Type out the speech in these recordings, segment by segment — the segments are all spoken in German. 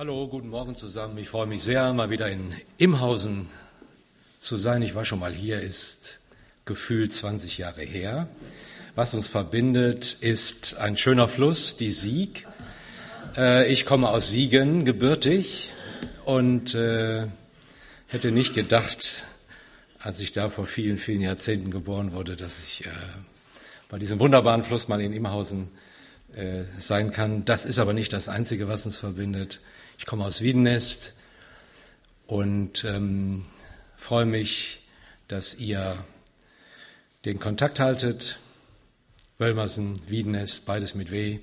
Hallo, guten Morgen zusammen. Ich freue mich sehr, mal wieder in Imhausen zu sein. Ich war schon mal hier, ist gefühlt 20 Jahre her. Was uns verbindet, ist ein schöner Fluss, die Sieg. Äh, ich komme aus Siegen, gebürtig, und äh, hätte nicht gedacht, als ich da vor vielen, vielen Jahrzehnten geboren wurde, dass ich äh, bei diesem wunderbaren Fluss mal in Imhausen sein kann. Das ist aber nicht das Einzige, was uns verbindet. Ich komme aus Wiedenest und ähm, freue mich, dass ihr den Kontakt haltet. Wölmersen, Wiedenest, beides mit W,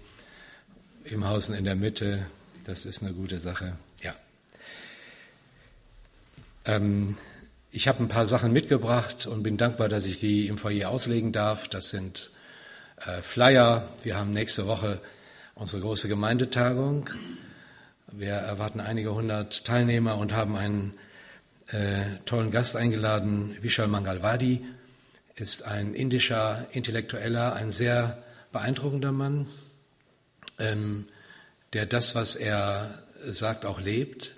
im Hausen in der Mitte. Das ist eine gute Sache. Ja. Ähm, ich habe ein paar Sachen mitgebracht und bin dankbar, dass ich die im Foyer auslegen darf. Das sind äh, Flyer. Wir haben nächste Woche unsere große Gemeindetagung. Wir erwarten einige hundert Teilnehmer und haben einen äh, tollen Gast eingeladen. Vishal Mangalwadi ist ein indischer Intellektueller, ein sehr beeindruckender Mann, ähm, der das, was er sagt, auch lebt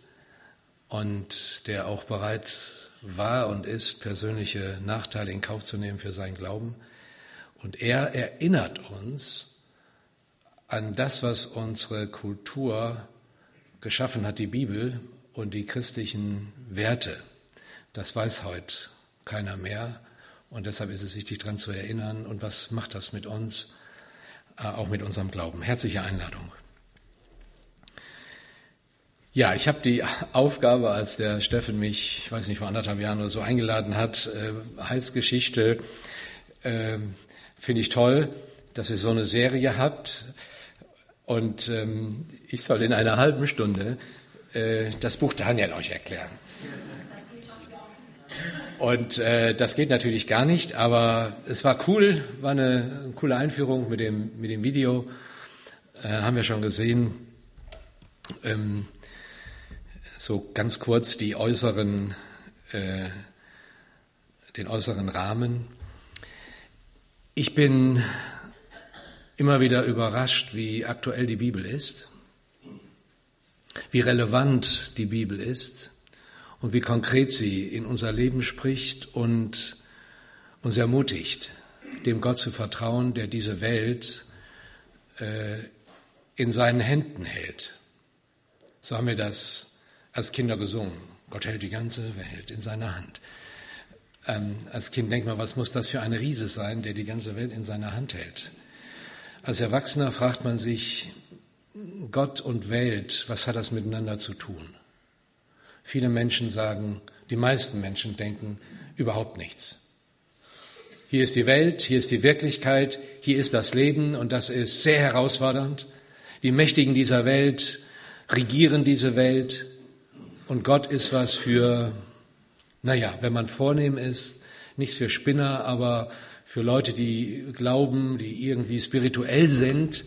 und der auch bereit war und ist, persönliche Nachteile in Kauf zu nehmen für seinen Glauben. Und er erinnert uns an das, was unsere Kultur geschaffen hat, die Bibel und die christlichen Werte. Das weiß heute keiner mehr. Und deshalb ist es wichtig, daran zu erinnern. Und was macht das mit uns, äh, auch mit unserem Glauben? Herzliche Einladung. Ja, ich habe die Aufgabe, als der Steffen mich, ich weiß nicht, vor anderthalb Jahren oder so eingeladen hat, äh, Heilsgeschichte, äh, finde ich toll, dass ihr so eine Serie habt. Und ähm, ich soll in einer halben Stunde äh, das Buch Daniel euch erklären. Und äh, das geht natürlich gar nicht, aber es war cool, war eine, eine coole Einführung mit dem, mit dem Video, äh, haben wir schon gesehen. Ähm, so ganz kurz die äußeren, äh, den äußeren Rahmen. Ich bin immer wieder überrascht, wie aktuell die Bibel ist, wie relevant die Bibel ist und wie konkret sie in unser Leben spricht und uns ermutigt, dem Gott zu vertrauen, der diese Welt äh, in seinen Händen hält. So haben wir das als Kinder gesungen. Gott hält die ganze Welt in seiner Hand. Ähm, als Kind denkt man, was muss das für ein Riese sein, der die ganze Welt in seiner Hand hält? Als Erwachsener fragt man sich, Gott und Welt, was hat das miteinander zu tun? Viele Menschen sagen, die meisten Menschen denken überhaupt nichts. Hier ist die Welt, hier ist die Wirklichkeit, hier ist das Leben und das ist sehr herausfordernd. Die Mächtigen dieser Welt regieren diese Welt und Gott ist was für, naja, wenn man vornehm ist, nichts für Spinner, aber für Leute, die glauben, die irgendwie spirituell sind.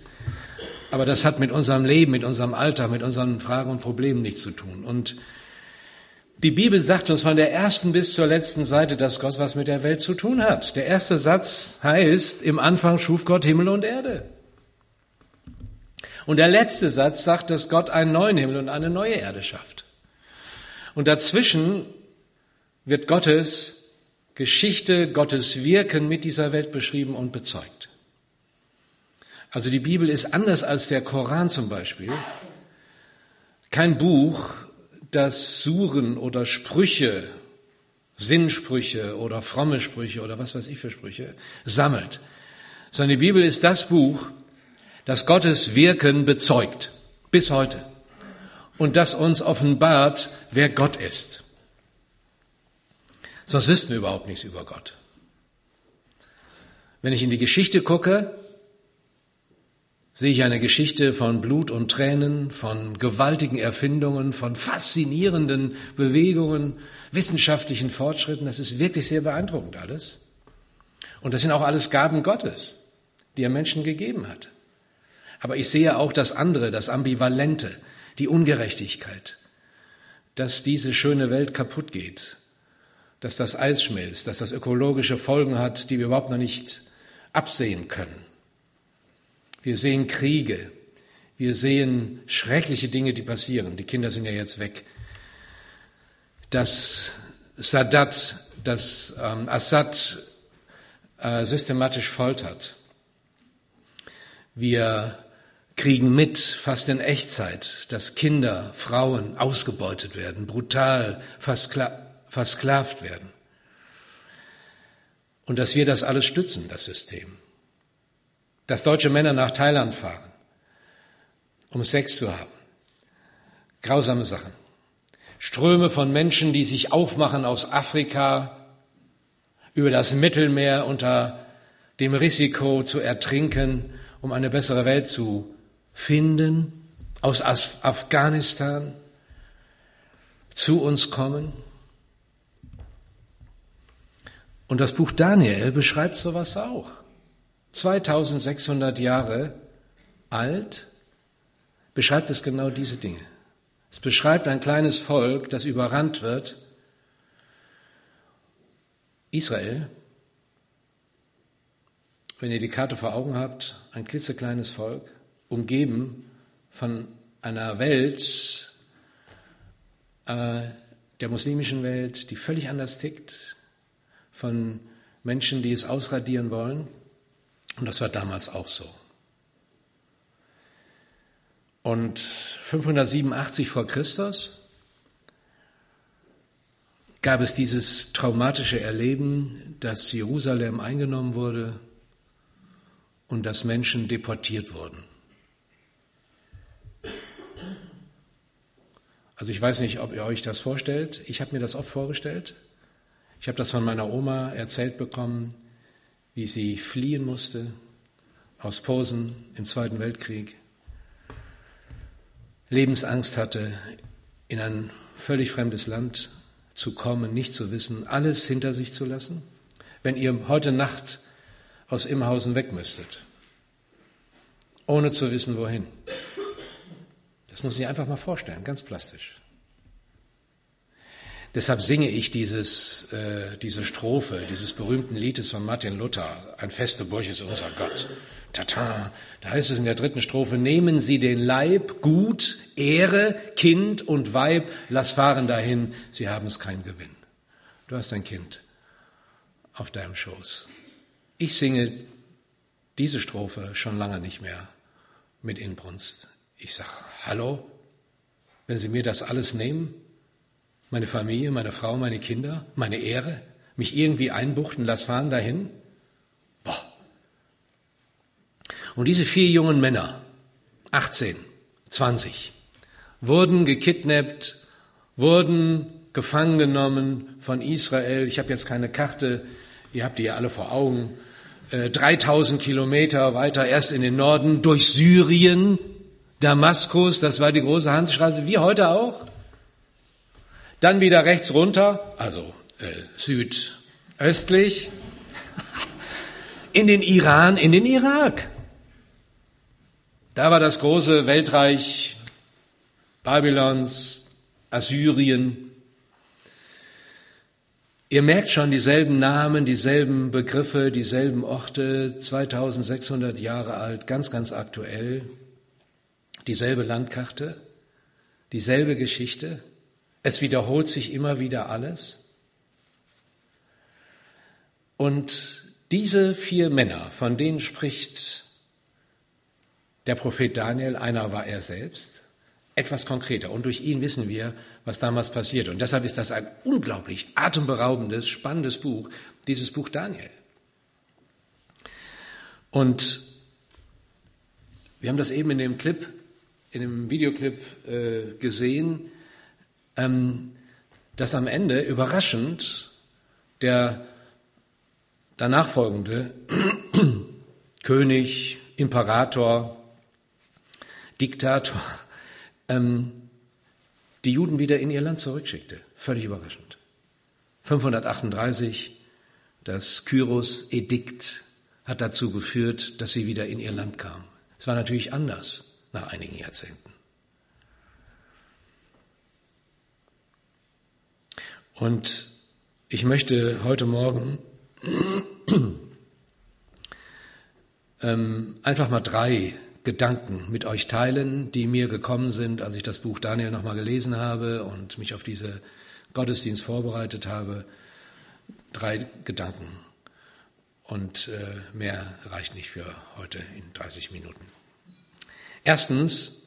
Aber das hat mit unserem Leben, mit unserem Alltag, mit unseren Fragen und Problemen nichts zu tun. Und die Bibel sagt uns von der ersten bis zur letzten Seite, dass Gott was mit der Welt zu tun hat. Der erste Satz heißt, im Anfang schuf Gott Himmel und Erde. Und der letzte Satz sagt, dass Gott einen neuen Himmel und eine neue Erde schafft. Und dazwischen wird Gottes Geschichte, Gottes Wirken mit dieser Welt beschrieben und bezeugt. Also die Bibel ist anders als der Koran zum Beispiel kein Buch, das Suren oder Sprüche, Sinnsprüche oder fromme Sprüche oder was weiß ich für Sprüche sammelt, sondern die Bibel ist das Buch, das Gottes Wirken bezeugt, bis heute, und das uns offenbart, wer Gott ist. Sonst wüssten wir überhaupt nichts über Gott. Wenn ich in die Geschichte gucke, sehe ich eine Geschichte von Blut und Tränen, von gewaltigen Erfindungen, von faszinierenden Bewegungen, wissenschaftlichen Fortschritten. Das ist wirklich sehr beeindruckend alles. Und das sind auch alles Gaben Gottes, die er Menschen gegeben hat. Aber ich sehe auch das andere, das Ambivalente, die Ungerechtigkeit, dass diese schöne Welt kaputt geht, dass das Eis schmilzt, dass das ökologische Folgen hat, die wir überhaupt noch nicht absehen können. Wir sehen Kriege, Wir sehen schreckliche Dinge, die passieren. Die Kinder sind ja jetzt weg. Dass Sadat, dass ähm, Assad äh, systematisch foltert. Wir kriegen mit, fast in Echtzeit, dass Kinder, Frauen ausgebeutet werden, brutal versklavt werden. Und dass wir das alles stützen, das System. Dass deutsche Männer nach Thailand fahren, um Sex zu haben. Grausame Sachen. Ströme von Menschen, die sich aufmachen aus Afrika über das Mittelmeer unter dem Risiko zu ertrinken, um eine bessere Welt zu finden, aus Afghanistan zu uns kommen. Und das Buch Daniel beschreibt sowas auch. 2600 Jahre alt beschreibt es genau diese Dinge. Es beschreibt ein kleines Volk, das überrannt wird. Israel, wenn ihr die Karte vor Augen habt, ein klitzekleines Volk, umgeben von einer Welt, äh, der muslimischen Welt, die völlig anders tickt, von Menschen, die es ausradieren wollen. Und das war damals auch so. Und 587 vor Christus gab es dieses traumatische Erleben, dass Jerusalem eingenommen wurde und dass Menschen deportiert wurden. Also ich weiß nicht, ob ihr euch das vorstellt. Ich habe mir das oft vorgestellt. Ich habe das von meiner Oma erzählt bekommen, wie sie fliehen musste aus Posen im Zweiten Weltkrieg, Lebensangst hatte, in ein völlig fremdes Land zu kommen, nicht zu wissen, alles hinter sich zu lassen. Wenn ihr heute Nacht aus Imhausen weg müsstet, ohne zu wissen, wohin. Das muss ich einfach mal vorstellen, ganz plastisch. Deshalb singe ich dieses, äh, diese Strophe dieses berühmten Liedes von Martin Luther, Ein feste Burg ist unser Gott. Tata, da heißt es in der dritten Strophe, nehmen Sie den Leib, Gut, Ehre, Kind und Weib, lass fahren dahin, Sie haben es kein Gewinn. Du hast ein Kind auf deinem Schoß. Ich singe diese Strophe schon lange nicht mehr mit Inbrunst. Ich sage, hallo, wenn Sie mir das alles nehmen, meine Familie, meine Frau, meine Kinder, meine Ehre, mich irgendwie einbuchten, lass fahren dahin? Boah. Und diese vier jungen Männer, 18, 20, wurden gekidnappt, wurden gefangen genommen von Israel. Ich habe jetzt keine Karte, ihr habt die ja alle vor Augen. 3000 äh, Kilometer weiter, erst in den Norden, durch Syrien, Damaskus, das war die große Handelsstraße, wie heute auch. Dann wieder rechts runter, also äh, südöstlich, in den Iran, in den Irak. Da war das große Weltreich Babylons, Assyrien. Ihr merkt schon dieselben Namen, dieselben Begriffe, dieselben Orte, 2600 Jahre alt, ganz, ganz aktuell. Dieselbe Landkarte, dieselbe Geschichte. Es wiederholt sich immer wieder alles. Und diese vier Männer, von denen spricht der Prophet Daniel, einer war er selbst, etwas konkreter. Und durch ihn wissen wir, was damals passiert. Und deshalb ist das ein unglaublich atemberaubendes, spannendes Buch, dieses Buch Daniel. Und wir haben das eben in dem Clip, in dem Videoclip äh, gesehen, ähm, dass am Ende überraschend der danach folgende König, Imperator, Diktator ähm, die Juden wieder in ihr Land zurückschickte. Völlig überraschend. 538, das Kyros-Edikt hat dazu geführt, dass sie wieder in ihr Land kamen. Es war natürlich anders nach einigen Jahrzehnten. Und ich möchte heute Morgen ähm, einfach mal drei Gedanken mit euch teilen, die mir gekommen sind, als ich das Buch Daniel nochmal gelesen habe und mich auf diese Gottesdienst vorbereitet habe. Drei Gedanken. Und äh, mehr reicht nicht für heute in 30 Minuten. Erstens,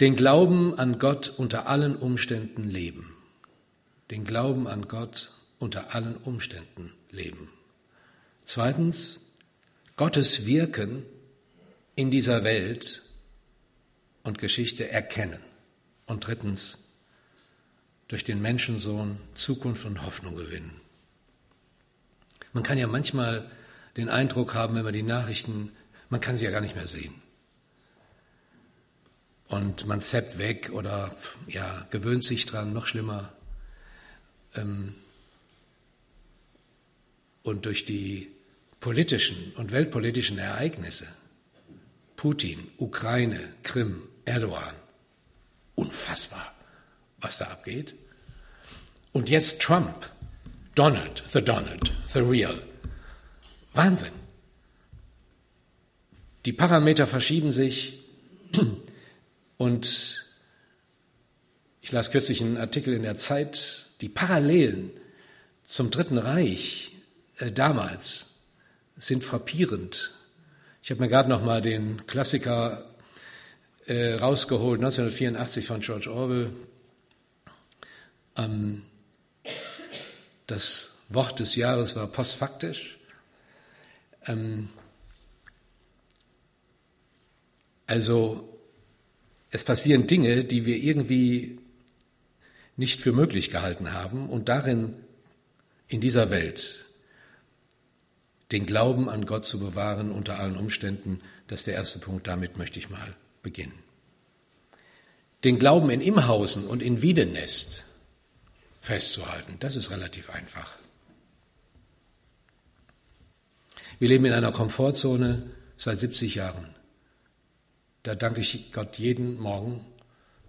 den Glauben an Gott unter allen Umständen leben. Den Glauben an Gott unter allen Umständen leben. Zweitens, Gottes Wirken in dieser Welt und Geschichte erkennen. Und drittens, durch den Menschensohn Zukunft und Hoffnung gewinnen. Man kann ja manchmal den Eindruck haben, wenn man die Nachrichten, man kann sie ja gar nicht mehr sehen. Und man zappt weg oder ja, gewöhnt sich dran, noch schlimmer. Ähm, und durch die politischen und weltpolitischen Ereignisse, Putin, Ukraine, Krim, Erdogan, unfassbar, was da abgeht. Und jetzt Trump, Donald, the Donald, the real. Wahnsinn. Die Parameter verschieben sich und ich las kürzlich einen Artikel in der Zeit, die Parallelen zum Dritten Reich äh, damals sind frappierend. Ich habe mir gerade noch mal den Klassiker äh, rausgeholt, 1984 von George Orwell. Ähm, das Wort des Jahres war postfaktisch. Ähm, also es passieren Dinge, die wir irgendwie nicht für möglich gehalten haben und darin in dieser Welt den Glauben an Gott zu bewahren unter allen Umständen, das ist der erste Punkt, damit möchte ich mal beginnen. Den Glauben in Imhausen und in Wiedenest festzuhalten, das ist relativ einfach. Wir leben in einer Komfortzone seit 70 Jahren. Da danke ich Gott jeden Morgen,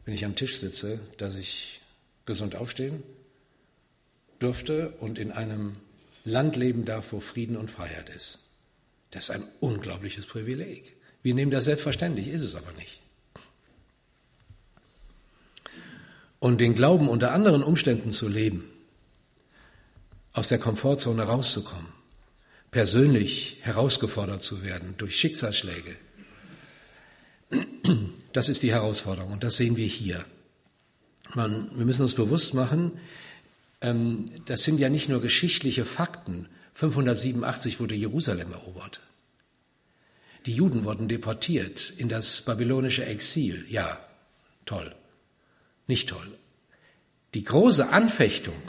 wenn ich am Tisch sitze, dass ich gesund aufstehen durfte und in einem Land leben darf, wo Frieden und Freiheit ist. Das ist ein unglaubliches Privileg. Wir nehmen das selbstverständlich, ist es aber nicht. Und den Glauben unter anderen Umständen zu leben, aus der Komfortzone rauszukommen, persönlich herausgefordert zu werden durch Schicksalsschläge, das ist die Herausforderung und das sehen wir hier. Man, wir müssen uns bewusst machen, ähm, das sind ja nicht nur geschichtliche Fakten. 587 wurde Jerusalem erobert. Die Juden wurden deportiert in das babylonische Exil. Ja, toll. Nicht toll. Die große Anfechtung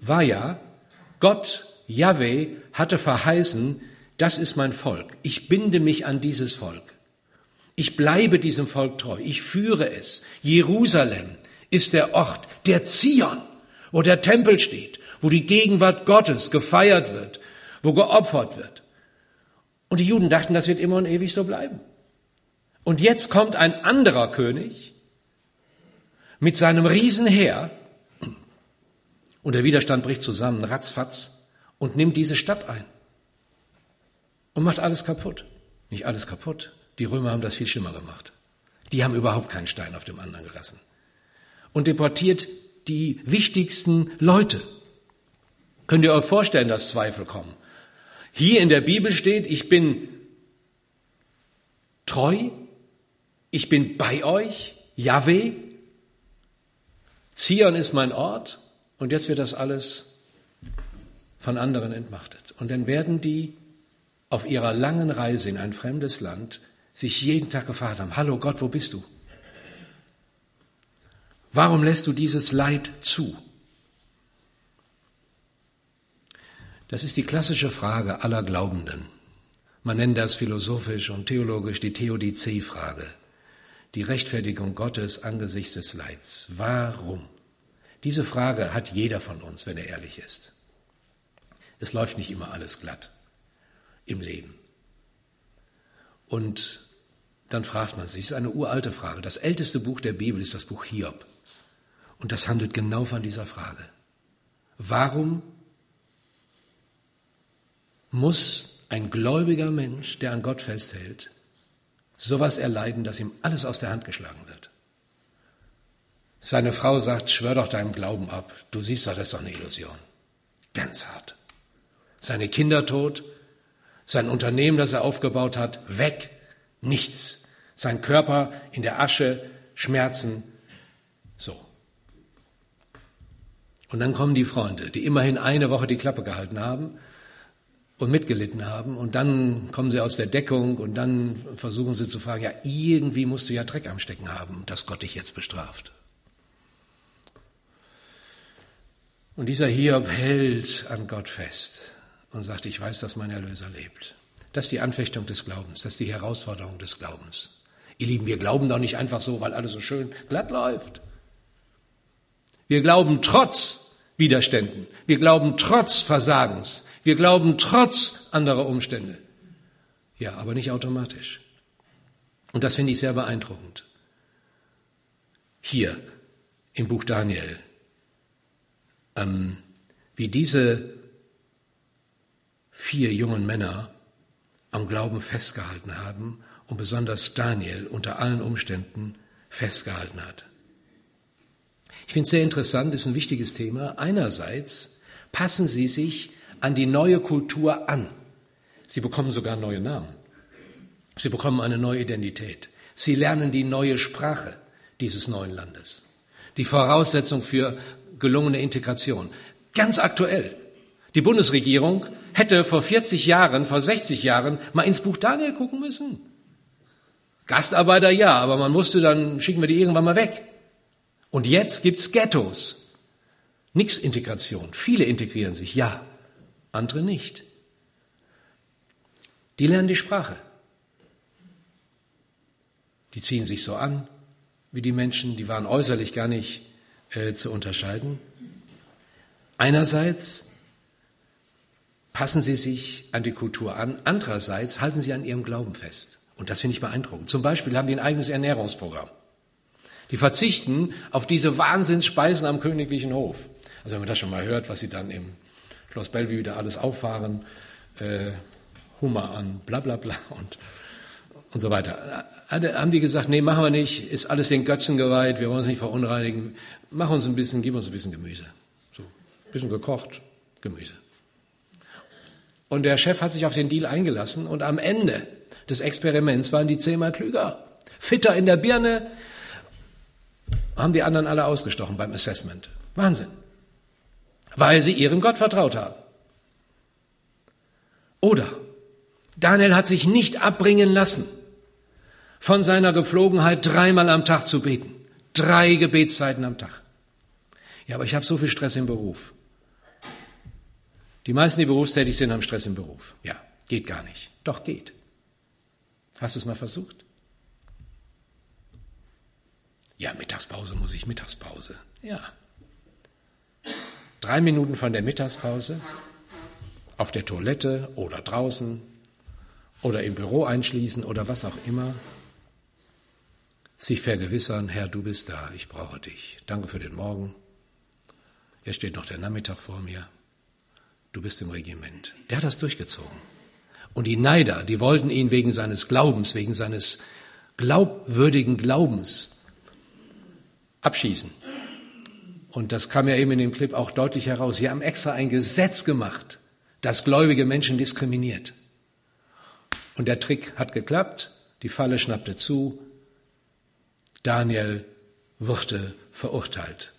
war ja, Gott, Yahweh, hatte verheißen, das ist mein Volk. Ich binde mich an dieses Volk. Ich bleibe diesem Volk treu. Ich führe es. Jerusalem ist der Ort, der Zion wo der Tempel steht, wo die Gegenwart Gottes gefeiert wird, wo geopfert wird. Und die Juden dachten, das wird immer und ewig so bleiben. Und jetzt kommt ein anderer König mit seinem Riesenheer und der Widerstand bricht zusammen, ratzfatz, und nimmt diese Stadt ein und macht alles kaputt. Nicht alles kaputt. Die Römer haben das viel schlimmer gemacht. Die haben überhaupt keinen Stein auf dem anderen gelassen. Und deportiert die wichtigsten Leute. Könnt ihr euch vorstellen, dass Zweifel kommen? Hier in der Bibel steht, ich bin treu, ich bin bei euch, Yahweh, Zion ist mein Ort und jetzt wird das alles von anderen entmachtet. Und dann werden die auf ihrer langen Reise in ein fremdes Land sich jeden Tag gefragt haben, hallo Gott, wo bist du? Warum lässt du dieses Leid zu? Das ist die klassische Frage aller Glaubenden. Man nennt das philosophisch und theologisch die Theodizee-Frage, die Rechtfertigung Gottes angesichts des Leids. Warum? Diese Frage hat jeder von uns, wenn er ehrlich ist. Es läuft nicht immer alles glatt im Leben. Und dann fragt man sich, es ist eine uralte Frage. Das älteste Buch der Bibel ist das Buch Hiob. Und das handelt genau von dieser Frage. Warum muss ein gläubiger Mensch, der an Gott festhält, sowas erleiden, dass ihm alles aus der Hand geschlagen wird. Seine Frau sagt, schwör doch deinem Glauben ab. Du siehst doch, das ist doch eine Illusion. Ganz hart. Seine Kinder tot, sein Unternehmen, das er aufgebaut hat, weg, nichts. Sein Körper in der Asche, Schmerzen, so. Und dann kommen die Freunde, die immerhin eine Woche die Klappe gehalten haben und mitgelitten haben. Und dann kommen sie aus der Deckung und dann versuchen sie zu fragen, ja, irgendwie musst du ja Dreck am Stecken haben, dass Gott dich jetzt bestraft. Und dieser Hiob hält an Gott fest und sagt, ich weiß, dass mein Erlöser lebt. Das ist die Anfechtung des Glaubens, das ist die Herausforderung des Glaubens. Ihr Lieben, wir glauben doch nicht einfach so, weil alles so schön glatt läuft. Wir glauben trotz Widerständen. Wir glauben trotz Versagens. Wir glauben trotz anderer Umstände. Ja, aber nicht automatisch. Und das finde ich sehr beeindruckend. Hier im Buch Daniel, ähm, wie diese vier jungen Männer am Glauben festgehalten haben und besonders Daniel unter allen Umständen festgehalten hat. Ich finde es sehr interessant, ist ein wichtiges Thema. Einerseits passen sie sich an die neue Kultur an. Sie bekommen sogar neue Namen. Sie bekommen eine neue Identität. Sie lernen die neue Sprache dieses neuen Landes. Die Voraussetzung für gelungene Integration. Ganz aktuell. Die Bundesregierung hätte vor 40 Jahren, vor 60 Jahren mal ins Buch Daniel gucken müssen. Gastarbeiter ja, aber man wusste dann, schicken wir die irgendwann mal weg. Und jetzt gibt's Ghettos. Nix Integration. Viele integrieren sich, ja, andere nicht. Die lernen die Sprache. Die ziehen sich so an wie die Menschen, die waren äußerlich gar nicht äh, zu unterscheiden. Einerseits passen sie sich an die Kultur an, andererseits halten sie an ihrem Glauben fest. Und das finde ich beeindruckend. Zum Beispiel haben die ein eigenes Ernährungsprogramm. Die verzichten auf diese Wahnsinnsspeisen am königlichen Hof. Also wenn man das schon mal hört, was sie dann im Schloss Bellevue da alles auffahren, äh, Hummer an, bla bla bla und, und so weiter. Äh, haben die gesagt, nee, machen wir nicht, ist alles den Götzen geweiht, wir wollen uns nicht verunreinigen, mach uns ein bisschen, gib uns ein bisschen Gemüse. So, ein bisschen gekocht, Gemüse. Und der Chef hat sich auf den Deal eingelassen und am Ende des Experiments waren die zehnmal klüger. Fitter in der Birne, haben die anderen alle ausgestochen beim Assessment. Wahnsinn. Weil sie ihrem Gott vertraut haben. Oder Daniel hat sich nicht abbringen lassen von seiner Gepflogenheit, dreimal am Tag zu beten. Drei Gebetszeiten am Tag. Ja, aber ich habe so viel Stress im Beruf. Die meisten, die berufstätig sind, haben Stress im Beruf. Ja, geht gar nicht. Doch geht. Hast du es mal versucht? Ja, Mittagspause muss ich Mittagspause. Ja. Drei Minuten von der Mittagspause auf der Toilette oder draußen oder im Büro einschließen oder was auch immer. Sich vergewissern, Herr, du bist da, ich brauche dich. Danke für den Morgen. Jetzt steht noch der Nachmittag vor mir. Du bist im Regiment. Der hat das durchgezogen. Und die Neider, die wollten ihn wegen seines Glaubens, wegen seines glaubwürdigen Glaubens abschießen. Und das kam ja eben in dem Clip auch deutlich heraus. Sie haben extra ein Gesetz gemacht, das gläubige Menschen diskriminiert. Und der Trick hat geklappt, die Falle schnappte zu, Daniel wurde verurteilt.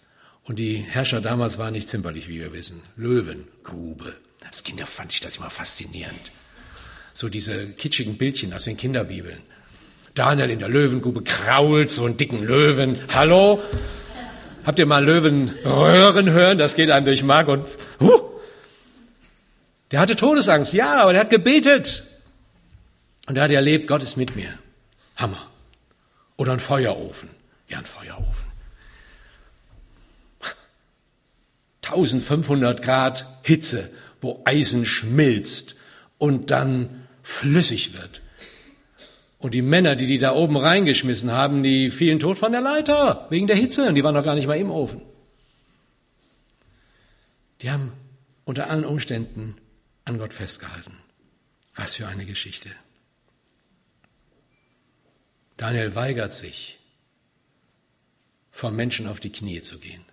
Und die Herrscher damals waren nicht zimperlich, wie wir wissen. Löwengrube. Als Kinder fand ich das immer faszinierend. So diese kitschigen Bildchen aus den Kinderbibeln. Daniel in der Löwengrube krault so einen dicken Löwen. Hallo? Habt ihr mal Löwen röhren hören? Das geht einem durch Mark und huh. Der hatte Todesangst, ja, aber der hat gebetet. Und er hat erlebt, Gott ist mit mir. Hammer. Oder ein Feuerofen. Ja, ein Feuerofen. 1500 Grad Hitze, wo Eisen schmilzt und dann flüssig wird. Und die Männer, die die da oben reingeschmissen haben, die fielen tot von der Leiter wegen der Hitze und die waren noch gar nicht mal im Ofen. Die haben unter allen Umständen an Gott festgehalten. Was für eine Geschichte. Daniel weigert sich, vor Menschen auf die Knie zu gehen.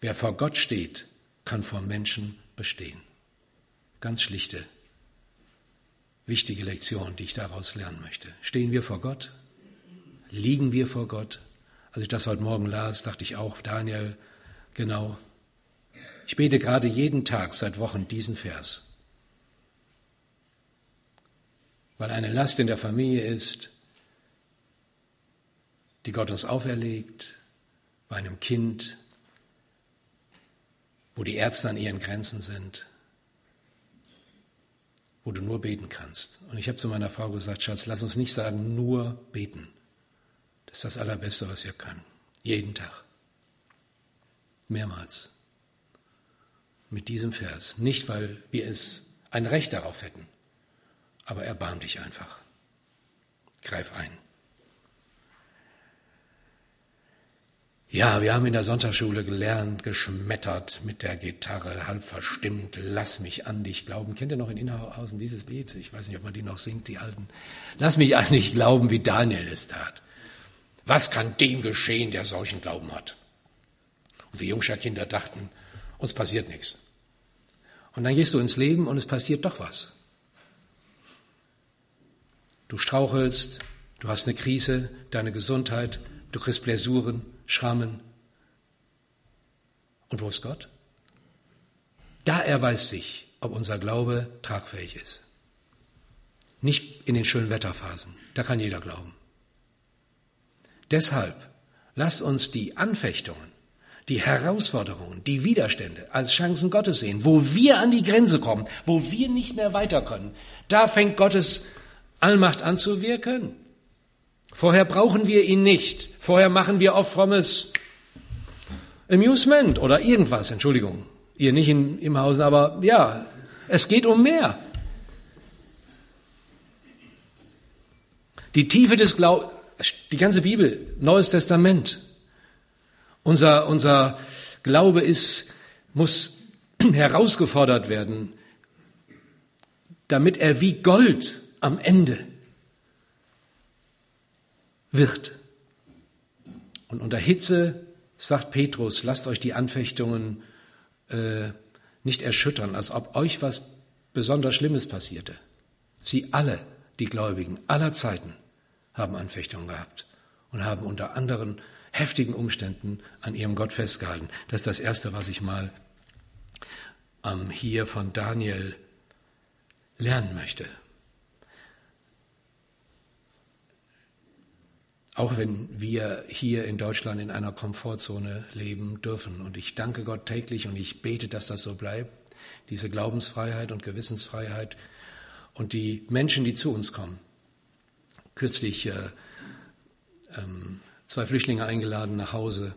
Wer vor Gott steht, kann vor Menschen bestehen. Ganz schlichte, wichtige Lektion, die ich daraus lernen möchte. Stehen wir vor Gott? Liegen wir vor Gott? Als ich das heute Morgen las, dachte ich auch, Daniel, genau. Ich bete gerade jeden Tag seit Wochen diesen Vers. Weil eine Last in der Familie ist, die Gott uns auferlegt, bei einem Kind, wo die Ärzte an ihren Grenzen sind, wo du nur beten kannst. Und ich habe zu meiner Frau gesagt, Schatz, lass uns nicht sagen, nur beten. Das ist das Allerbeste, was wir können. Jeden Tag. Mehrmals. Mit diesem Vers. Nicht, weil wir es ein Recht darauf hätten, aber erbarm dich einfach. Greif ein. Ja, wir haben in der Sonntagsschule gelernt, geschmettert mit der Gitarre, halb verstimmt, lass mich an dich glauben. Kennt ihr noch in Innerhausen dieses Lied? Ich weiß nicht, ob man die noch singt, die alten. Lass mich an dich glauben, wie Daniel es tat. Was kann dem geschehen, der solchen Glauben hat? Und wir Jungscher Kinder dachten, uns passiert nichts. Und dann gehst du ins Leben und es passiert doch was. Du strauchelst, du hast eine Krise, deine Gesundheit, du kriegst Blessuren, Schrammen. Und wo ist Gott? Da erweist sich, ob unser Glaube tragfähig ist. Nicht in den schönen Wetterphasen, da kann jeder glauben. Deshalb lasst uns die Anfechtungen, die Herausforderungen, die Widerstände als Chancen Gottes sehen, wo wir an die Grenze kommen, wo wir nicht mehr weiter können. Da fängt Gottes Allmacht an zu wirken. Vorher brauchen wir ihn nicht. Vorher machen wir oft frommes Amusement oder irgendwas, Entschuldigung. Ihr nicht in, im Hause, aber ja, es geht um mehr. Die Tiefe des Glaubens, die ganze Bibel, Neues Testament. Unser, unser Glaube ist, muss herausgefordert werden, damit er wie Gold am Ende wird. Und unter Hitze sagt Petrus, lasst euch die Anfechtungen äh, nicht erschüttern, als ob euch was besonders Schlimmes passierte. Sie alle, die Gläubigen aller Zeiten, haben Anfechtungen gehabt und haben unter anderen heftigen Umständen an ihrem Gott festgehalten. Das ist das Erste, was ich mal ähm, hier von Daniel lernen möchte. Auch wenn wir hier in Deutschland in einer Komfortzone leben dürfen. Und ich danke Gott täglich und ich bete, dass das so bleibt. Diese Glaubensfreiheit und Gewissensfreiheit und die Menschen, die zu uns kommen. Kürzlich äh, ähm, zwei Flüchtlinge eingeladen nach Hause.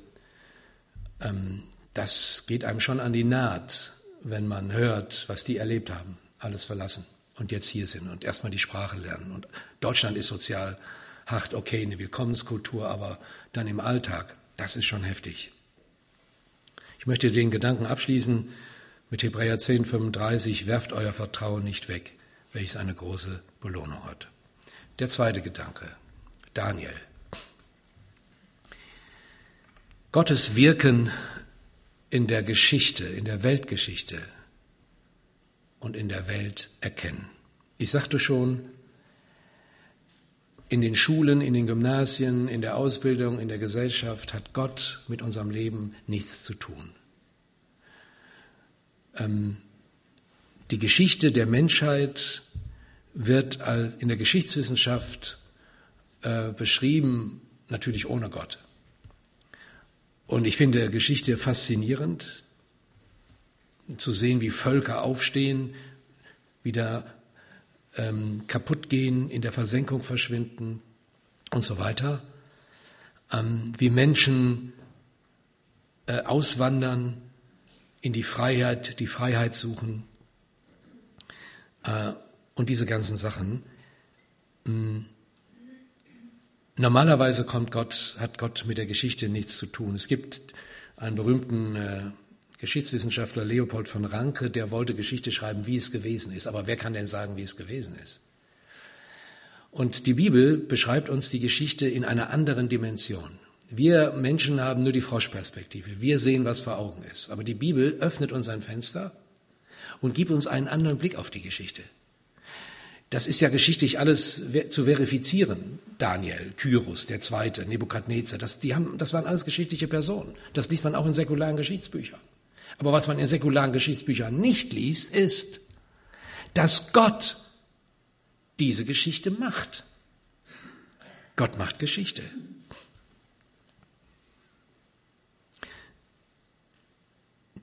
Ähm, das geht einem schon an die Naht, wenn man hört, was die erlebt haben, alles verlassen und jetzt hier sind und erstmal die Sprache lernen. Und Deutschland ist sozial hart, okay, eine Willkommenskultur, aber dann im Alltag, das ist schon heftig. Ich möchte den Gedanken abschließen mit Hebräer 10, 35, werft euer Vertrauen nicht weg, welches eine große Belohnung hat. Der zweite Gedanke, Daniel. Gottes Wirken in der Geschichte, in der Weltgeschichte und in der Welt erkennen. Ich sagte schon, in den Schulen, in den Gymnasien, in der Ausbildung, in der Gesellschaft hat Gott mit unserem Leben nichts zu tun. Ähm, die Geschichte der Menschheit wird in der Geschichtswissenschaft äh, beschrieben, natürlich ohne Gott. Und ich finde Geschichte faszinierend, zu sehen, wie Völker aufstehen, wieder ähm, kaputt gehen, in der Versenkung verschwinden und so weiter. Ähm, wie Menschen äh, auswandern, in die Freiheit, die Freiheit suchen äh, und diese ganzen Sachen. Ähm, normalerweise kommt Gott, hat Gott mit der Geschichte nichts zu tun. Es gibt einen berühmten äh, Geschichtswissenschaftler Leopold von Ranke, der wollte Geschichte schreiben, wie es gewesen ist. Aber wer kann denn sagen, wie es gewesen ist? Und die Bibel beschreibt uns die Geschichte in einer anderen Dimension. Wir Menschen haben nur die Froschperspektive. Wir sehen, was vor Augen ist. Aber die Bibel öffnet uns ein Fenster und gibt uns einen anderen Blick auf die Geschichte. Das ist ja geschichtlich alles zu verifizieren. Daniel, Kyros, der Zweite, Nebukadnezar, das, die haben, das waren alles geschichtliche Personen. Das liest man auch in säkularen Geschichtsbüchern. Aber was man in säkularen Geschichtsbüchern nicht liest, ist, dass Gott diese Geschichte macht. Gott macht Geschichte.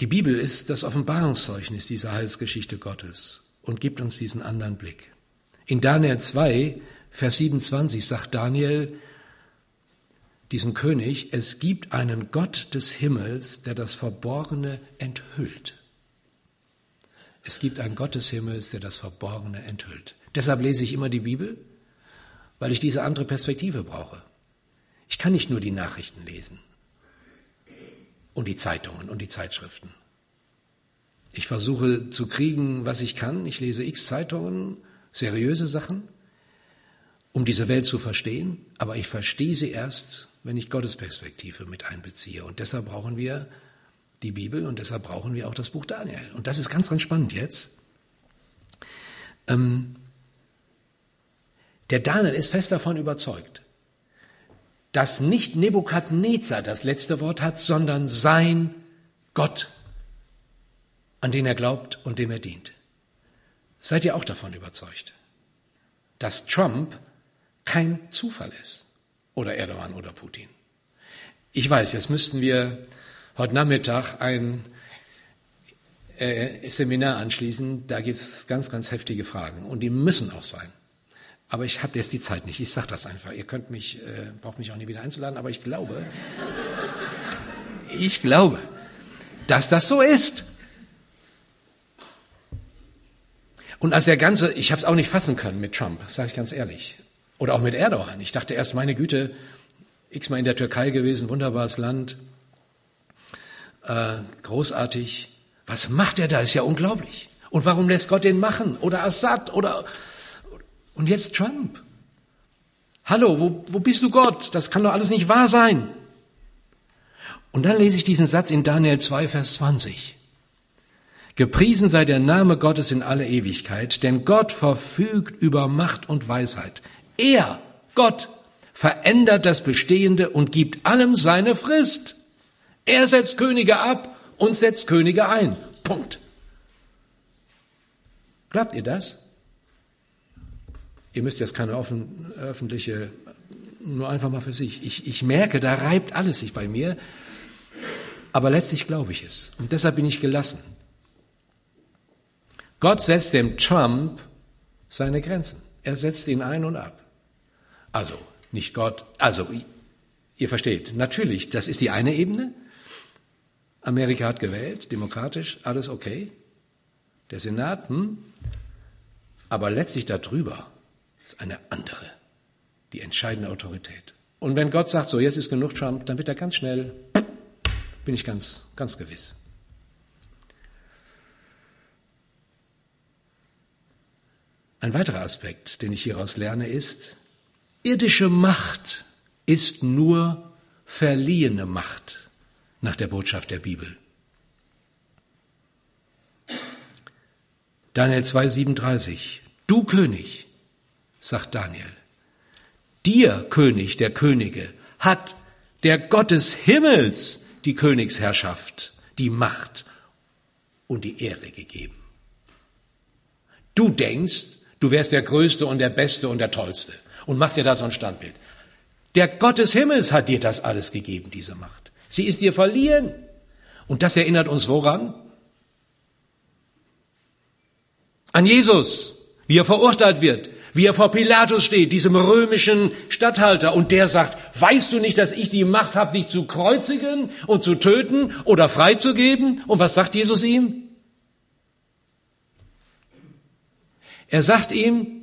Die Bibel ist das Offenbarungszeugnis dieser Heilsgeschichte Gottes und gibt uns diesen anderen Blick. In Daniel 2, Vers 27 sagt Daniel diesem König, es gibt einen Gott des Himmels, der das Verborgene enthüllt. Es gibt einen Gott des Himmels, der das Verborgene enthüllt. Deshalb lese ich immer die Bibel, weil ich diese andere Perspektive brauche. Ich kann nicht nur die Nachrichten lesen und die Zeitungen und die Zeitschriften. Ich versuche zu kriegen, was ich kann. Ich lese x Zeitungen, seriöse Sachen, um diese Welt zu verstehen, aber ich verstehe sie erst, wenn ich Gottes Perspektive mit einbeziehe. Und deshalb brauchen wir die Bibel und deshalb brauchen wir auch das Buch Daniel. Und das ist ganz, ganz spannend jetzt. Ähm, der Daniel ist fest davon überzeugt, dass nicht Nebukadnezar das letzte Wort hat, sondern sein Gott, an den er glaubt und dem er dient. Seid ihr auch davon überzeugt, dass Trump kein Zufall ist? Oder Erdogan oder Putin? Ich weiß, jetzt müssten wir heute Nachmittag ein äh, Seminar anschließen. Da gibt es ganz, ganz heftige Fragen. Und die müssen auch sein. Aber ich habe jetzt die Zeit nicht. Ich sage das einfach. Ihr könnt mich, äh, braucht mich auch nie wieder einzuladen, aber ich glaube, ich glaube, dass das so ist. Und als der ganze, ich habe es auch nicht fassen können mit Trump, sage ich ganz ehrlich, oder auch mit Erdogan. Ich dachte erst, meine Güte, x-mal in der Türkei gewesen, wunderbares Land, äh, großartig. Was macht er da? Ist ja unglaublich. Und warum lässt Gott den machen? Oder Assad? Oder und jetzt Trump. Hallo, wo, wo bist du Gott? Das kann doch alles nicht wahr sein. Und dann lese ich diesen Satz in Daniel 2, Vers 20. Gepriesen sei der Name Gottes in alle Ewigkeit, denn Gott verfügt über Macht und Weisheit. Er, Gott, verändert das Bestehende und gibt allem seine Frist. Er setzt Könige ab und setzt Könige ein. Punkt. Glaubt ihr das? Ihr müsst jetzt keine offen, öffentliche, nur einfach mal für sich. Ich, ich merke, da reibt alles sich bei mir, aber letztlich glaube ich es. Und deshalb bin ich gelassen. Gott setzt dem Trump seine Grenzen. Er setzt ihn ein und ab. Also, nicht Gott, also, ihr versteht, natürlich, das ist die eine Ebene. Amerika hat gewählt, demokratisch, alles okay. Der Senat, hm? Aber letztlich darüber ist eine andere, die entscheidende Autorität. Und wenn Gott sagt, so jetzt ist genug Trump, dann wird er ganz schnell, bin ich ganz, ganz gewiss. Ein weiterer Aspekt, den ich hieraus lerne, ist, irdische Macht ist nur verliehene Macht nach der Botschaft der Bibel. Daniel 2,37. Du König, sagt Daniel, dir König der Könige hat der Gott des Himmels die Königsherrschaft, die Macht und die Ehre gegeben. Du denkst, Du wärst der Größte und der Beste und der Tollste und machst dir da so ein Standbild. Der Gott des Himmels hat dir das alles gegeben, diese Macht. Sie ist dir verliehen. Und das erinnert uns woran? An Jesus, wie er verurteilt wird, wie er vor Pilatus steht, diesem römischen Statthalter, und der sagt, weißt du nicht, dass ich die Macht habe, dich zu kreuzigen und zu töten oder freizugeben? Und was sagt Jesus ihm? Er sagt ihm,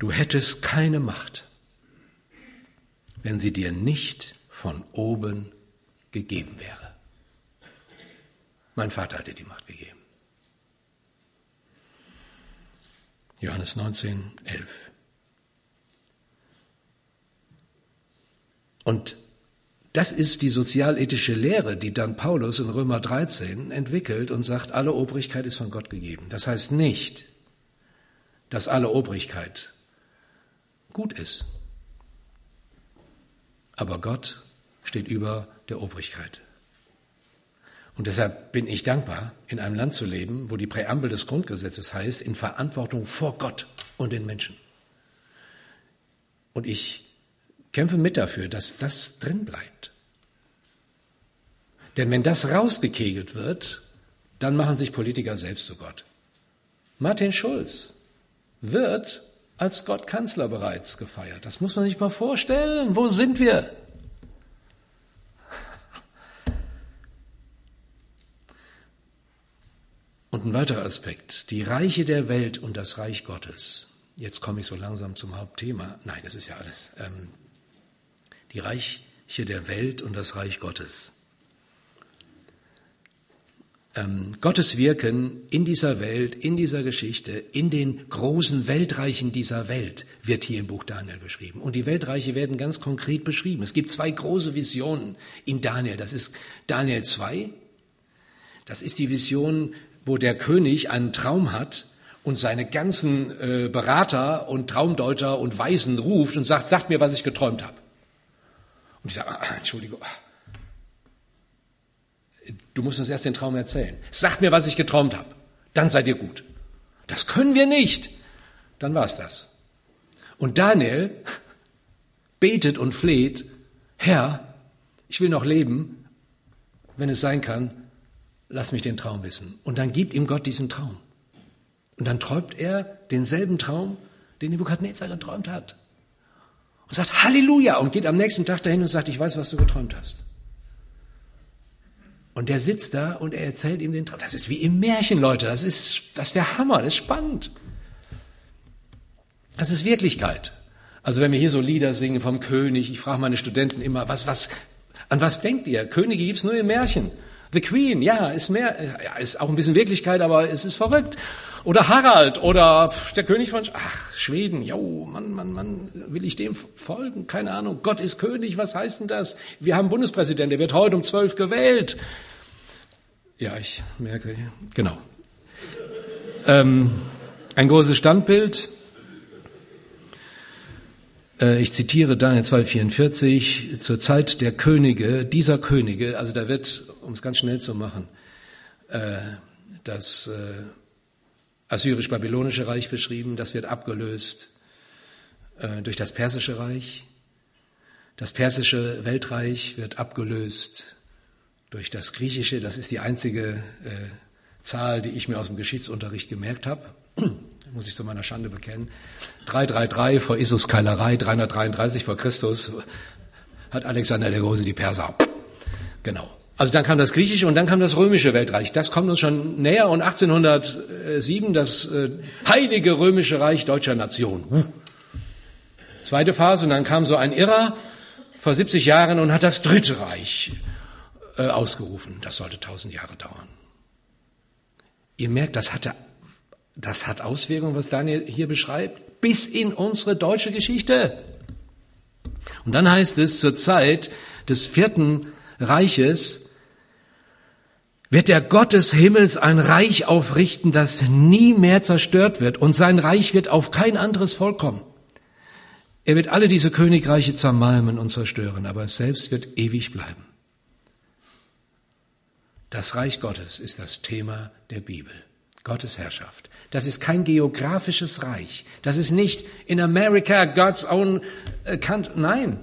du hättest keine Macht, wenn sie dir nicht von oben gegeben wäre. Mein Vater hat dir die Macht gegeben. Johannes 19, 11. Und das ist die sozialethische Lehre, die dann Paulus in Römer 13 entwickelt und sagt, alle Obrigkeit ist von Gott gegeben. Das heißt nicht, dass alle Obrigkeit gut ist. Aber Gott steht über der Obrigkeit. Und deshalb bin ich dankbar, in einem Land zu leben, wo die Präambel des Grundgesetzes heißt, in Verantwortung vor Gott und den Menschen. Und ich kämpfe mit dafür, dass das drin bleibt. Denn wenn das rausgekegelt wird, dann machen sich Politiker selbst zu Gott. Martin Schulz wird als Gott Kanzler bereits gefeiert. Das muss man sich mal vorstellen. Wo sind wir? Und ein weiterer Aspekt, die Reiche der Welt und das Reich Gottes. Jetzt komme ich so langsam zum Hauptthema. Nein, das ist ja alles. Ähm, die Reiche der Welt und das Reich Gottes. Ähm, Gottes Wirken in dieser Welt, in dieser Geschichte, in den großen Weltreichen dieser Welt wird hier im Buch Daniel beschrieben. Und die Weltreiche werden ganz konkret beschrieben. Es gibt zwei große Visionen in Daniel. Das ist Daniel 2. Das ist die Vision wo der König einen Traum hat und seine ganzen äh, Berater und Traumdeuter und Weisen ruft und sagt, sagt mir, was ich geträumt habe. Und ich sage, ah, Entschuldigung, du musst uns erst den Traum erzählen. Sagt mir, was ich geträumt habe. Dann seid ihr gut. Das können wir nicht. Dann war es das. Und Daniel betet und fleht, Herr, ich will noch leben, wenn es sein kann, lass mich den Traum wissen. Und dann gibt ihm Gott diesen Traum. Und dann träumt er denselben Traum, den Nebukadnezar geträumt hat. Und sagt Halleluja und geht am nächsten Tag dahin und sagt, ich weiß, was du geträumt hast. Und der sitzt da und er erzählt ihm den Traum. Das ist wie im Märchen, Leute. Das ist, das ist der Hammer. Das ist spannend. Das ist Wirklichkeit. Also wenn wir hier so Lieder singen vom König, ich frage meine Studenten immer, was, was, an was denkt ihr? Könige gibt's nur im Märchen. The Queen, ja, ist mehr, ja, ist auch ein bisschen Wirklichkeit, aber es ist verrückt. Oder Harald oder der König von, ach, Schweden, jo, Mann, Mann, Mann, will ich dem folgen? Keine Ahnung. Gott ist König, was heißt denn das? Wir haben Bundespräsident, der wird heute um zwölf gewählt. Ja, ich merke, genau. Ähm, ein großes Standbild. Äh, ich zitiere Daniel 2,44, zur Zeit der Könige, dieser Könige, also da wird um es ganz schnell zu machen, äh, das äh, assyrisch-babylonische Reich beschrieben, das wird abgelöst äh, durch das persische Reich. Das persische Weltreich wird abgelöst durch das griechische, das ist die einzige Zahl, die ich mir aus dem Geschichtsunterricht gemerkt habe, muss ich zu meiner Schande bekennen. 333 vor Isus Keilerei, 333 vor Christus hat Alexander der Große die Perser. Genau. Also dann kam das griechische und dann kam das römische Weltreich. Das kommt uns schon näher und 1807 das äh, heilige römische Reich deutscher Nation. Uh. Zweite Phase und dann kam so ein Irrer vor 70 Jahren und hat das dritte Reich äh, ausgerufen. Das sollte tausend Jahre dauern. Ihr merkt, das hatte, das hat Auswirkungen, was Daniel hier beschreibt, bis in unsere deutsche Geschichte. Und dann heißt es zur Zeit des vierten Reiches, wird der Gott des Himmels ein Reich aufrichten, das nie mehr zerstört wird, und sein Reich wird auf kein anderes Volk kommen. Er wird alle diese Königreiche zermalmen und zerstören, aber es selbst wird ewig bleiben. Das Reich Gottes ist das Thema der Bibel. Gottes Herrschaft. Das ist kein geografisches Reich. Das ist nicht in America God's own country. Nein,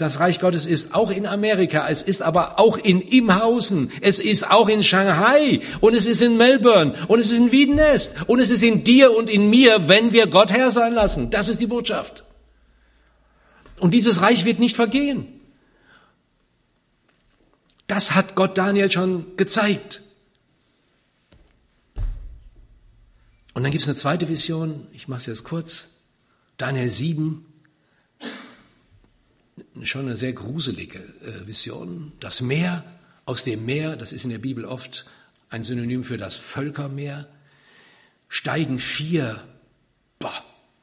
das Reich Gottes ist auch in Amerika, es ist aber auch in Imhausen, es ist auch in Shanghai und es ist in Melbourne und es ist in Wiedenest und es ist in dir und in mir, wenn wir Gott Herr sein lassen. Das ist die Botschaft. Und dieses Reich wird nicht vergehen. Das hat Gott Daniel schon gezeigt. Und dann gibt es eine zweite Vision, ich mache es jetzt kurz, Daniel 7, schon eine sehr gruselige äh, Vision. Das Meer, aus dem Meer, das ist in der Bibel oft ein Synonym für das Völkermeer, steigen vier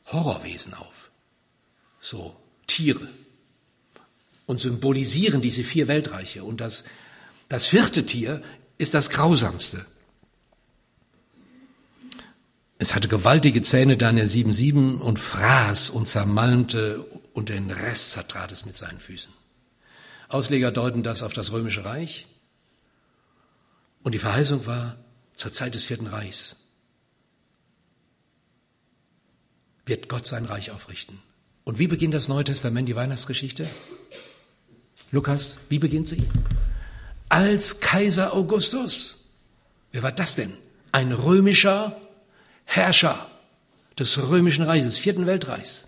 Horrorwesen auf. So Tiere. Und symbolisieren diese vier Weltreiche. Und das, das vierte Tier ist das grausamste. Es hatte gewaltige Zähne, Daniel 7,7 und fraß und zermalmte und den Rest zertrat es mit seinen Füßen. Ausleger deuten das auf das römische Reich. Und die Verheißung war zur Zeit des Vierten Reichs. Wird Gott sein Reich aufrichten. Und wie beginnt das Neue Testament, die Weihnachtsgeschichte? Lukas, wie beginnt sie? Als Kaiser Augustus. Wer war das denn? Ein römischer Herrscher des römischen Reiches, vierten Weltreichs.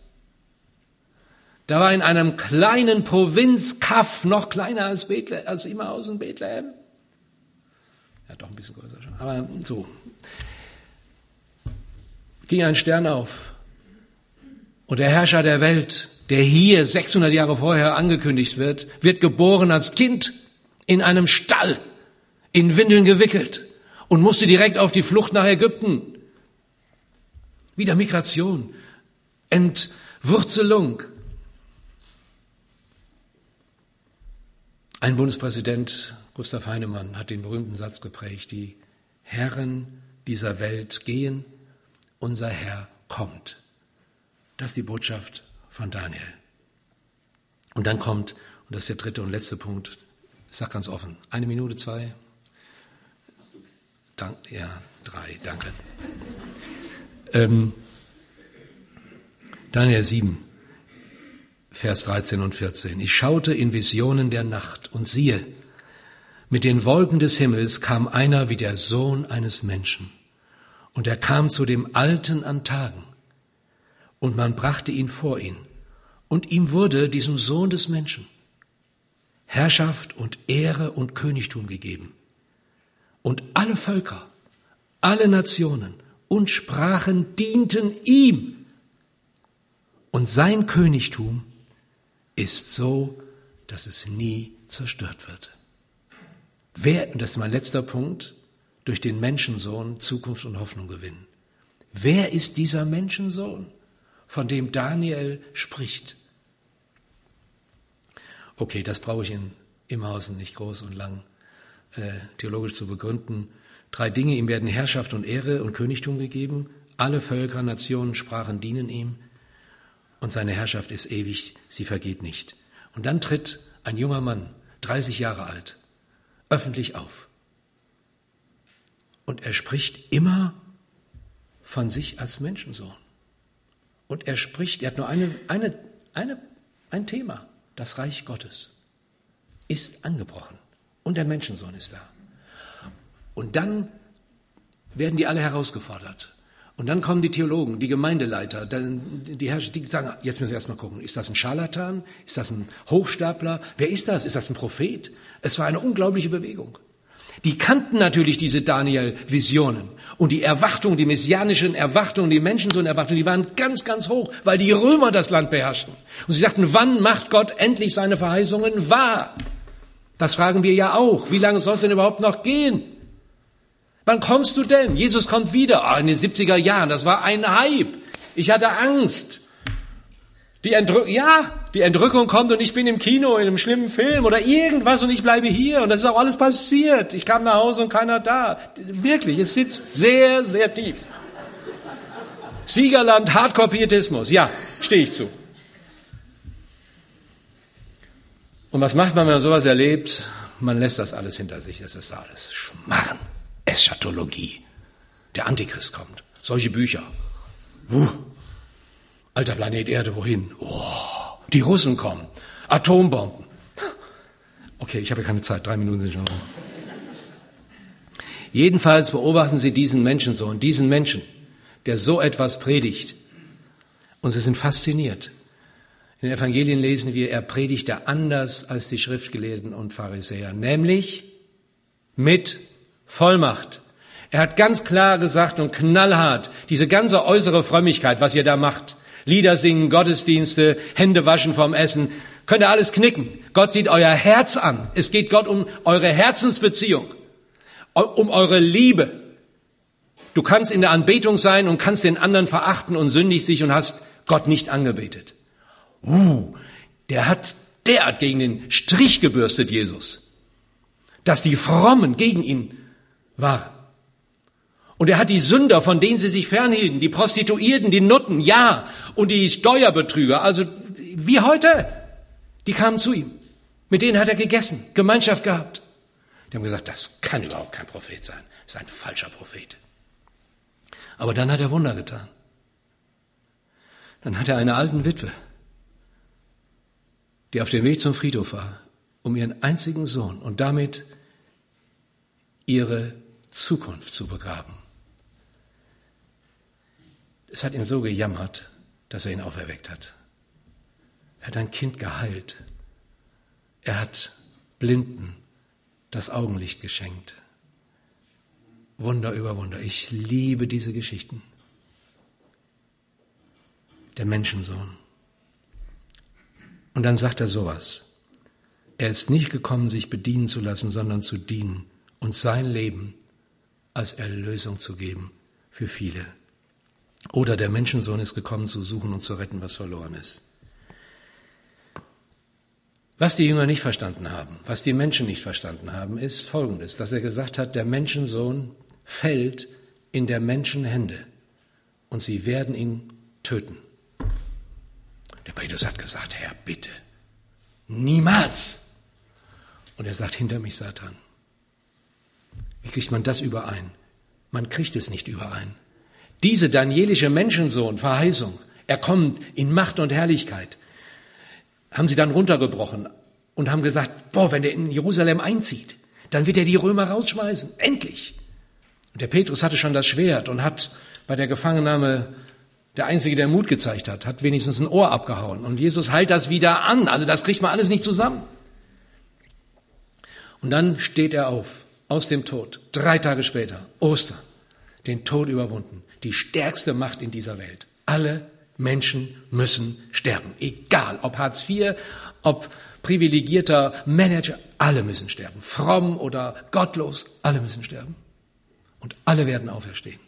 Da war in einem kleinen Provinzkaff, noch kleiner als, Bethlehem, als Immerhaus in Bethlehem. Ja, doch ein bisschen größer schon, aber so. Ging ein Stern auf. Und der Herrscher der Welt, der hier 600 Jahre vorher angekündigt wird, wird geboren als Kind in einem Stall, in Windeln gewickelt und musste direkt auf die Flucht nach Ägypten. Wieder Migration, Entwurzelung. Ein Bundespräsident, Gustav Heinemann, hat den berühmten Satz geprägt, die Herren dieser Welt gehen, unser Herr kommt. Das ist die Botschaft von Daniel. Und dann kommt, und das ist der dritte und letzte Punkt, ich sage ganz offen, eine Minute, zwei, Dank, ja, drei, danke. Ähm, Daniel 7, Vers 13 und 14. Ich schaute in Visionen der Nacht und siehe, mit den Wolken des Himmels kam einer wie der Sohn eines Menschen. Und er kam zu dem Alten an Tagen. Und man brachte ihn vor ihn. Und ihm wurde, diesem Sohn des Menschen, Herrschaft und Ehre und Königtum gegeben. Und alle Völker, alle Nationen und Sprachen dienten ihm. Und sein Königtum ist so, dass es nie zerstört wird. Wer, und das ist mein letzter Punkt, durch den Menschensohn Zukunft und Hoffnung gewinnen. Wer ist dieser Menschensohn, von dem Daniel spricht? Okay, das brauche ich in Imhausen nicht groß und lang äh, theologisch zu begründen. Drei Dinge, ihm werden Herrschaft und Ehre und Königtum gegeben. Alle Völker, Nationen, Sprachen dienen ihm. Und seine Herrschaft ist ewig, sie vergeht nicht. Und dann tritt ein junger Mann, 30 Jahre alt, öffentlich auf. Und er spricht immer von sich als Menschensohn. Und er spricht, er hat nur eine, eine, eine, ein Thema, das Reich Gottes ist angebrochen und der Menschensohn ist da. Und dann werden die alle herausgefordert. Und dann kommen die Theologen, die Gemeindeleiter, die Herrscher, die sagen, jetzt müssen wir erstmal gucken, ist das ein Scharlatan? Ist das ein Hochstapler? Wer ist das? Ist das ein Prophet? Es war eine unglaubliche Bewegung. Die kannten natürlich diese Daniel-Visionen und die Erwartungen, die messianischen Erwartungen, die Menschensohn-Erwartungen, die waren ganz, ganz hoch, weil die Römer das Land beherrschten. Und sie sagten, wann macht Gott endlich seine Verheißungen wahr? Das fragen wir ja auch. Wie lange soll es denn überhaupt noch gehen? Wann kommst du denn? Jesus kommt wieder. Oh, in den 70er Jahren, das war ein Hype. Ich hatte Angst. Die Entrückung, ja, die Entrückung kommt und ich bin im Kino in einem schlimmen Film oder irgendwas und ich bleibe hier und das ist auch alles passiert. Ich kam nach Hause und keiner da. Wirklich, es sitzt sehr, sehr tief. Siegerland, Hardcore-Pietismus, ja, stehe ich zu. Und was macht man, wenn man sowas erlebt? Man lässt das alles hinter sich, das ist alles Schmarren. Eschatologie. Der Antichrist kommt. Solche Bücher. Uh, alter Planet Erde, wohin? Oh, die Russen kommen. Atombomben. Okay, ich habe keine Zeit. Drei Minuten sind schon rum. Jedenfalls beobachten Sie diesen Menschensohn, diesen Menschen, der so etwas predigt. Und Sie sind fasziniert. In den Evangelien lesen wir, er predigte anders als die Schriftgelehrten und Pharisäer, nämlich mit Vollmacht. Er hat ganz klar gesagt und knallhart, diese ganze äußere Frömmigkeit, was ihr da macht, Lieder singen, Gottesdienste, Hände waschen vom Essen, könnt ihr alles knicken. Gott sieht euer Herz an. Es geht Gott um eure Herzensbeziehung, um eure Liebe. Du kannst in der Anbetung sein und kannst den anderen verachten und sündig sich und hast Gott nicht angebetet. Uh, der hat derart gegen den Strich gebürstet, Jesus, dass die Frommen gegen ihn waren. Und er hat die Sünder, von denen sie sich fernhielten, die Prostituierten, die Nutten, ja, und die Steuerbetrüger, also wie heute, die kamen zu ihm. Mit denen hat er gegessen, Gemeinschaft gehabt. Die haben gesagt, das kann überhaupt kein Prophet sein. Das ist ein falscher Prophet. Aber dann hat er Wunder getan. Dann hat er einer alten Witwe, die auf dem Weg zum Friedhof war, um ihren einzigen Sohn und damit ihre Zukunft zu begraben. Es hat ihn so gejammert, dass er ihn auferweckt hat. Er hat ein Kind geheilt. Er hat Blinden das Augenlicht geschenkt. Wunder über Wunder. Ich liebe diese Geschichten. Der Menschensohn. Und dann sagt er sowas. Er ist nicht gekommen, sich bedienen zu lassen, sondern zu dienen und sein Leben als Erlösung zu geben für viele. Oder der Menschensohn ist gekommen, zu suchen und zu retten, was verloren ist. Was die Jünger nicht verstanden haben, was die Menschen nicht verstanden haben, ist Folgendes, dass er gesagt hat, der Menschensohn fällt in der Menschen Hände und sie werden ihn töten. Der Petrus hat gesagt, Herr, bitte, niemals. Und er sagt, hinter mich Satan. Wie kriegt man das überein? Man kriegt es nicht überein. Diese danielische Menschensohn, Verheißung, er kommt in Macht und Herrlichkeit haben sie dann runtergebrochen und haben gesagt, boah, wenn der in Jerusalem einzieht, dann wird er die Römer rausschmeißen. Endlich. Und der Petrus hatte schon das Schwert und hat bei der Gefangennahme der Einzige, der Mut gezeigt hat, hat wenigstens ein Ohr abgehauen. Und Jesus heilt das wieder an. Also das kriegt man alles nicht zusammen. Und dann steht er auf aus dem Tod. Drei Tage später, Ostern, den Tod überwunden. Die stärkste Macht in dieser Welt. Alle Menschen müssen sterben. Egal, ob Hartz IV, ob privilegierter Manager, alle müssen sterben. Fromm oder gottlos, alle müssen sterben. Und alle werden auferstehen.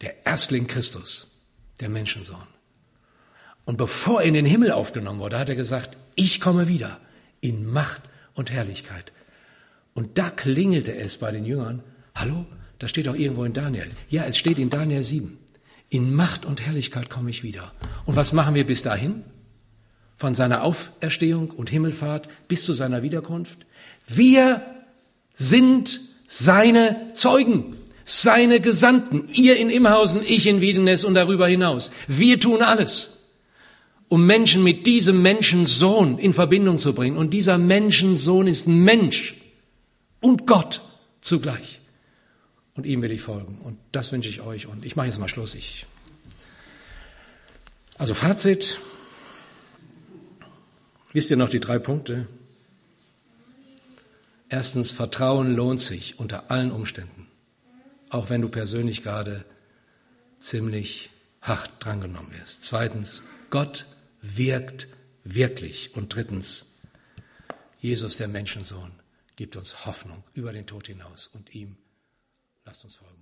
Der Erstling Christus, der Menschensohn. Und bevor er in den Himmel aufgenommen wurde, hat er gesagt, ich komme wieder in Macht und Herrlichkeit. Und da klingelte es bei den Jüngern, hallo, das steht auch irgendwo in Daniel. Ja, es steht in Daniel 7. In Macht und Herrlichkeit komme ich wieder. Und was machen wir bis dahin? Von seiner Auferstehung und Himmelfahrt bis zu seiner Wiederkunft? Wir sind seine Zeugen, seine Gesandten. Ihr in Imhausen, ich in Wiedenes und darüber hinaus. Wir tun alles, um Menschen mit diesem Menschensohn in Verbindung zu bringen. Und dieser Menschensohn ist Mensch und Gott zugleich. Und ihm will ich folgen. Und das wünsche ich euch. Und ich mache jetzt mal Schluss. Ich also Fazit. Wisst ihr noch die drei Punkte? Erstens, Vertrauen lohnt sich unter allen Umständen. Auch wenn du persönlich gerade ziemlich hart drangenommen wirst. Zweitens, Gott wirkt wirklich. Und drittens, Jesus, der Menschensohn, gibt uns Hoffnung über den Tod hinaus und ihm Lasst uns folgen.